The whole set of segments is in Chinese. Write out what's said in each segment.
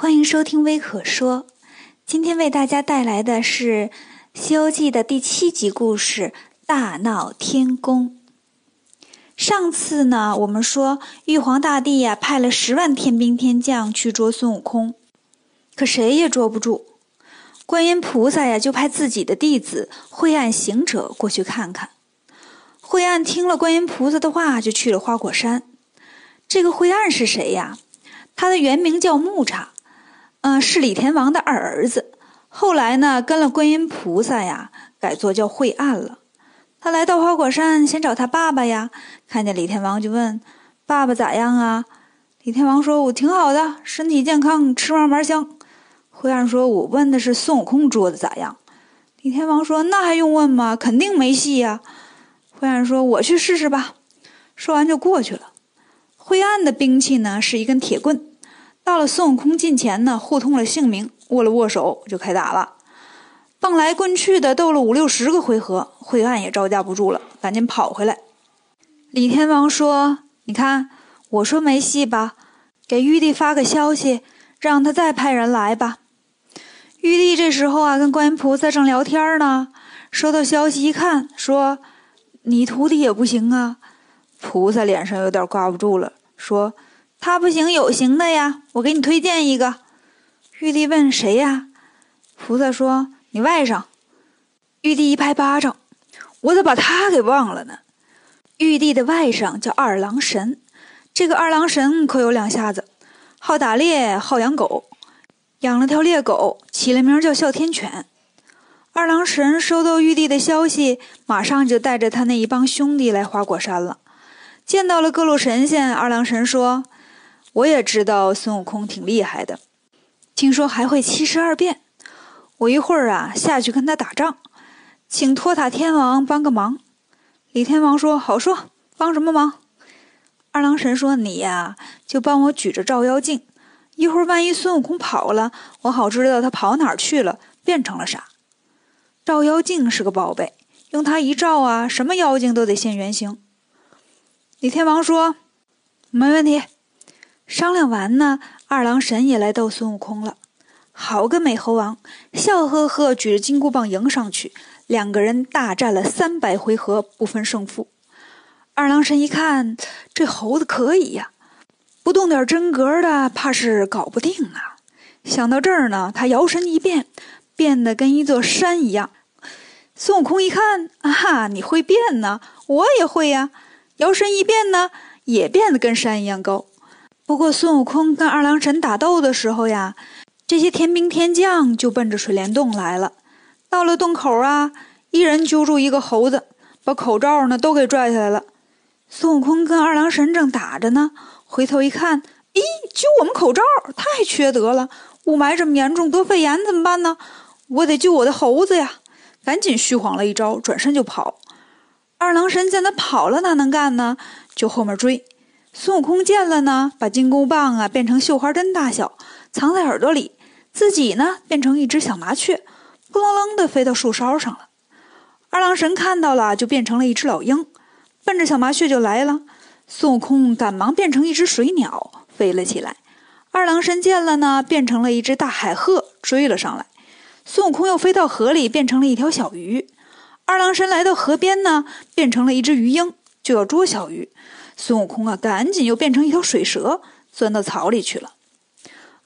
欢迎收听微可说，今天为大家带来的是《西游记》的第七集故事——大闹天宫。上次呢，我们说玉皇大帝呀派了十万天兵天将去捉孙悟空，可谁也捉不住。观音菩萨呀就派自己的弟子晦暗行者过去看看。晦暗听了观音菩萨的话，就去了花果山。这个晦暗是谁呀？他的原名叫木叉。嗯，是李天王的二儿子，后来呢跟了观音菩萨呀，改做叫惠岸了。他来到花果山，先找他爸爸呀，看见李天王就问：“爸爸咋样啊？”李天王说：“我挺好的，身体健康，吃嘛嘛香。”惠岸说：“我问的是孙悟空捉的咋样？”李天王说：“那还用问吗？肯定没戏呀。”晦暗说：“我去试试吧。”说完就过去了。惠岸的兵器呢是一根铁棍。到了孙悟空近前呢，互通了姓名，握了握手，就开打了。蹦来棍去的，斗了五六十个回合，晦暗也招架不住了，赶紧跑回来。李天王说：“你看，我说没戏吧？给玉帝发个消息，让他再派人来吧。”玉帝这时候啊，跟观音菩萨正聊天呢，收到消息一看，说：“你徒弟也不行啊。”菩萨脸上有点挂不住了，说。他不行，有行的呀，我给你推荐一个。玉帝问谁呀？菩萨说：“你外甥。”玉帝一拍巴掌：“我咋把他给忘了呢？”玉帝的外甥叫二郎神，这个二郎神可有两下子，好打猎，好养狗，养了条猎狗，起了名叫哮天犬。二郎神收到玉帝的消息，马上就带着他那一帮兄弟来花果山了。见到了各路神仙，二郎神说。我也知道孙悟空挺厉害的，听说还会七十二变。我一会儿啊下去跟他打仗，请托塔天王帮个忙。李天王说：“好说，帮什么忙？”二郎神说：“你呀就帮我举着照妖镜，一会儿万一孙悟空跑了，我好知道他跑哪儿去了，变成了啥。照妖镜是个宝贝，用它一照啊，什么妖精都得现原形。”李天王说：“没问题。”商量完呢，二郎神也来逗孙悟空了。好个美猴王，笑呵呵举着金箍棒迎上去，两个人大战了三百回合，不分胜负。二郎神一看，这猴子可以呀，不动点真格的，怕是搞不定啊。想到这儿呢，他摇身一变，变得跟一座山一样。孙悟空一看，啊哈，你会变呢，我也会呀。摇身一变呢，也变得跟山一样高。不过，孙悟空跟二郎神打斗的时候呀，这些天兵天将就奔着水帘洞来了。到了洞口啊，一人揪住一个猴子，把口罩呢都给拽下来了。孙悟空跟二郎神正打着呢，回头一看，咦，揪我们口罩，太缺德了！雾霾这么严重，得肺炎怎么办呢？我得救我的猴子呀！赶紧虚晃了一招，转身就跑。二郎神见他跑了，哪能干呢？就后面追。孙悟空见了呢，把金箍棒啊变成绣花针大小，藏在耳朵里，自己呢变成一只小麻雀，扑棱棱的飞到树梢上了。二郎神看到了，就变成了一只老鹰，奔着小麻雀就来了。孙悟空赶忙变成一只水鸟，飞了起来。二郎神见了呢，变成了一只大海鹤，追了上来。孙悟空又飞到河里，变成了一条小鱼。二郎神来到河边呢，变成了一只鱼鹰，就要捉小鱼。孙悟空啊，赶紧又变成一条水蛇，钻到草里去了。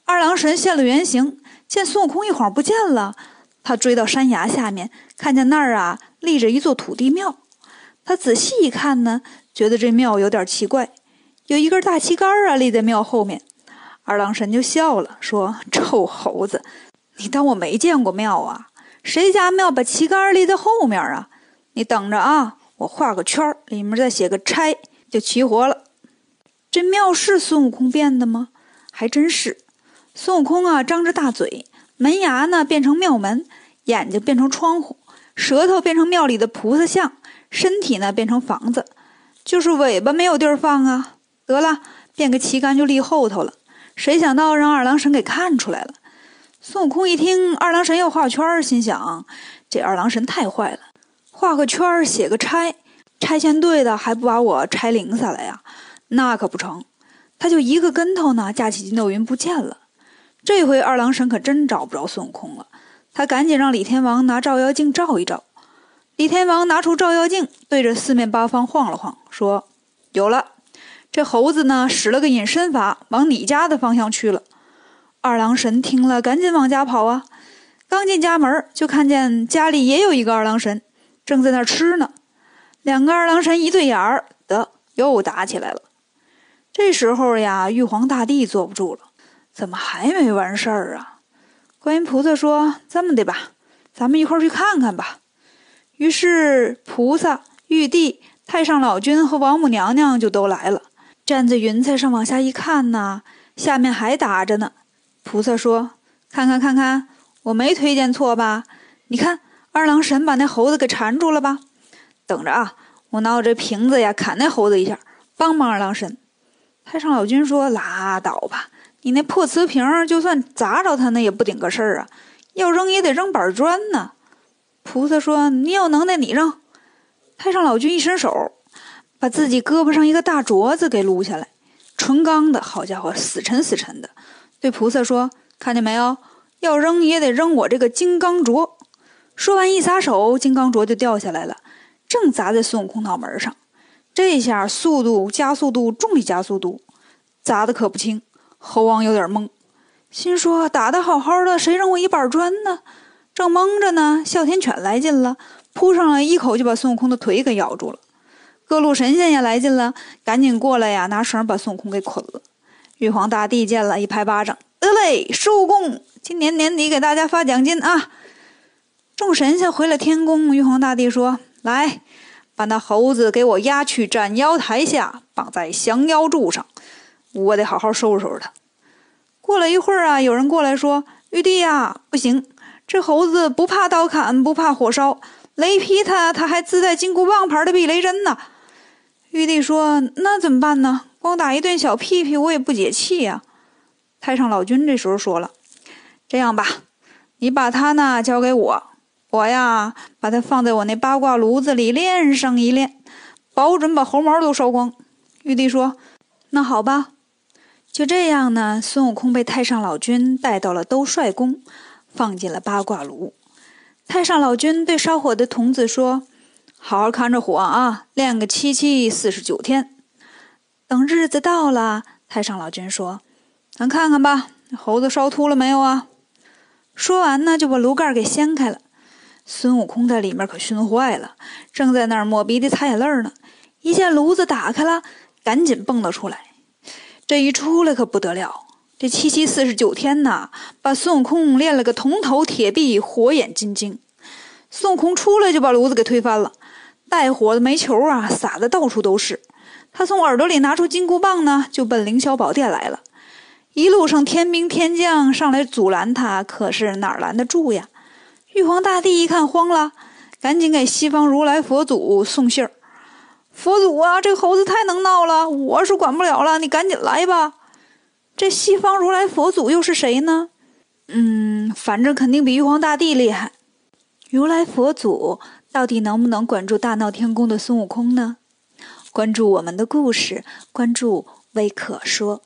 二郎神现了原形，见孙悟空一晃不见了，他追到山崖下面，看见那儿啊立着一座土地庙。他仔细一看呢，觉得这庙有点奇怪，有一根大旗杆啊立在庙后面。二郎神就笑了，说：“臭猴子，你当我没见过庙啊？谁家庙把旗杆立在后面啊？你等着啊，我画个圈儿里面再写个差。”就齐活了。这庙是孙悟空变的吗？还真是。孙悟空啊，张着大嘴，门牙呢变成庙门，眼睛变成窗户，舌头变成庙里的菩萨像，身体呢变成房子，就是尾巴没有地儿放啊。得了，变个旗杆就立后头了。谁想到让二郎神给看出来了。孙悟空一听二郎神要画圈，心想：这二郎神太坏了，画个圈写个差。拆迁队的还不把我拆零下来呀？那可不成！他就一个跟头呢，架起筋斗云不见了。这回二郎神可真找不着孙悟空了。他赶紧让李天王拿照妖镜照一照。李天王拿出照妖镜，对着四面八方晃了晃，说：“有了，这猴子呢，使了个隐身法，往你家的方向去了。”二郎神听了，赶紧往家跑啊！刚进家门，就看见家里也有一个二郎神，正在那吃呢。两个二郎神一对眼儿，得又打起来了。这时候呀，玉皇大帝坐不住了，怎么还没完事儿啊？观音菩萨说：“这么的吧，咱们一块儿去看看吧。”于是菩萨、玉帝、太上老君和王母娘娘就都来了，站在云彩上往下一看呢，下面还打着呢。菩萨说：“看看看看，我没推荐错吧？你看二郎神把那猴子给缠住了吧？等着啊，我拿我这瓶子呀砍那猴子一下，帮帮二郎神。”太上老君说：“拉倒吧，你那破瓷瓶就算砸着他，那也不顶个事儿啊！要扔也得扔板砖呢。”菩萨说：“你有能耐，你扔。”太上老君一伸手，把自己胳膊上一个大镯子给撸下来，纯钢的，好家伙，死沉死沉的。对菩萨说：“看见没有？要扔也得扔我这个金刚镯。”说完一撒手，金刚镯就掉下来了，正砸在孙悟空脑门上。这下速度加速度，重力加速度，砸的可不轻。猴王有点懵，心说：“打的好好的，谁扔我一板砖呢？”正蒙着呢，哮天犬来劲了，扑上来一口就把孙悟空的腿给咬住了。各路神仙也来劲了，赶紧过来呀，拿绳把孙悟空给捆了。玉皇大帝见了，一拍巴掌：“得嘞，收工！今年年底给大家发奖金啊！”众神仙回了天宫，玉皇大帝说：“来，把那猴子给我押去斩妖台下，绑在降妖柱上，我得好好收拾收拾他。”过了一会儿啊，有人过来说：“玉帝呀，不行，这猴子不怕刀砍，不怕火烧，雷劈他，他还自带金箍棒牌的避雷针呢。”玉帝说：“那怎么办呢？”光打一顿小屁屁，我也不解气呀。太上老君这时候说了：“这样吧，你把他呢交给我，我呀把它放在我那八卦炉子里炼上一炼，保准把猴毛都烧光。”玉帝说：“那好吧。”就这样呢，孙悟空被太上老君带到了兜率宫，放进了八卦炉。太上老君对烧火的童子说：“好好看着火啊，炼个七七四十九天。”等日子到了，太上老君说：“咱看看吧，猴子烧秃了没有啊？”说完呢，就把炉盖给掀开了。孙悟空在里面可熏坏了，正在那儿抹鼻涕擦眼泪呢。一见炉子打开了，赶紧蹦了出来。这一出来可不得了，这七七四十九天呐，把孙悟空练了个铜头铁臂、火眼金睛。孙悟空出来就把炉子给推翻了，带火的煤球啊，撒的到处都是。他从耳朵里拿出金箍棒呢，就奔凌霄宝殿来了。一路上天兵天将上来阻拦他，可是哪拦得住呀？玉皇大帝一看慌了，赶紧给西方如来佛祖送信儿：“佛祖啊，这猴子太能闹了，我是管不了了，你赶紧来吧。”这西方如来佛祖又是谁呢？嗯，反正肯定比玉皇大帝厉害。如来佛祖到底能不能管住大闹天宫的孙悟空呢？关注我们的故事，关注微可说。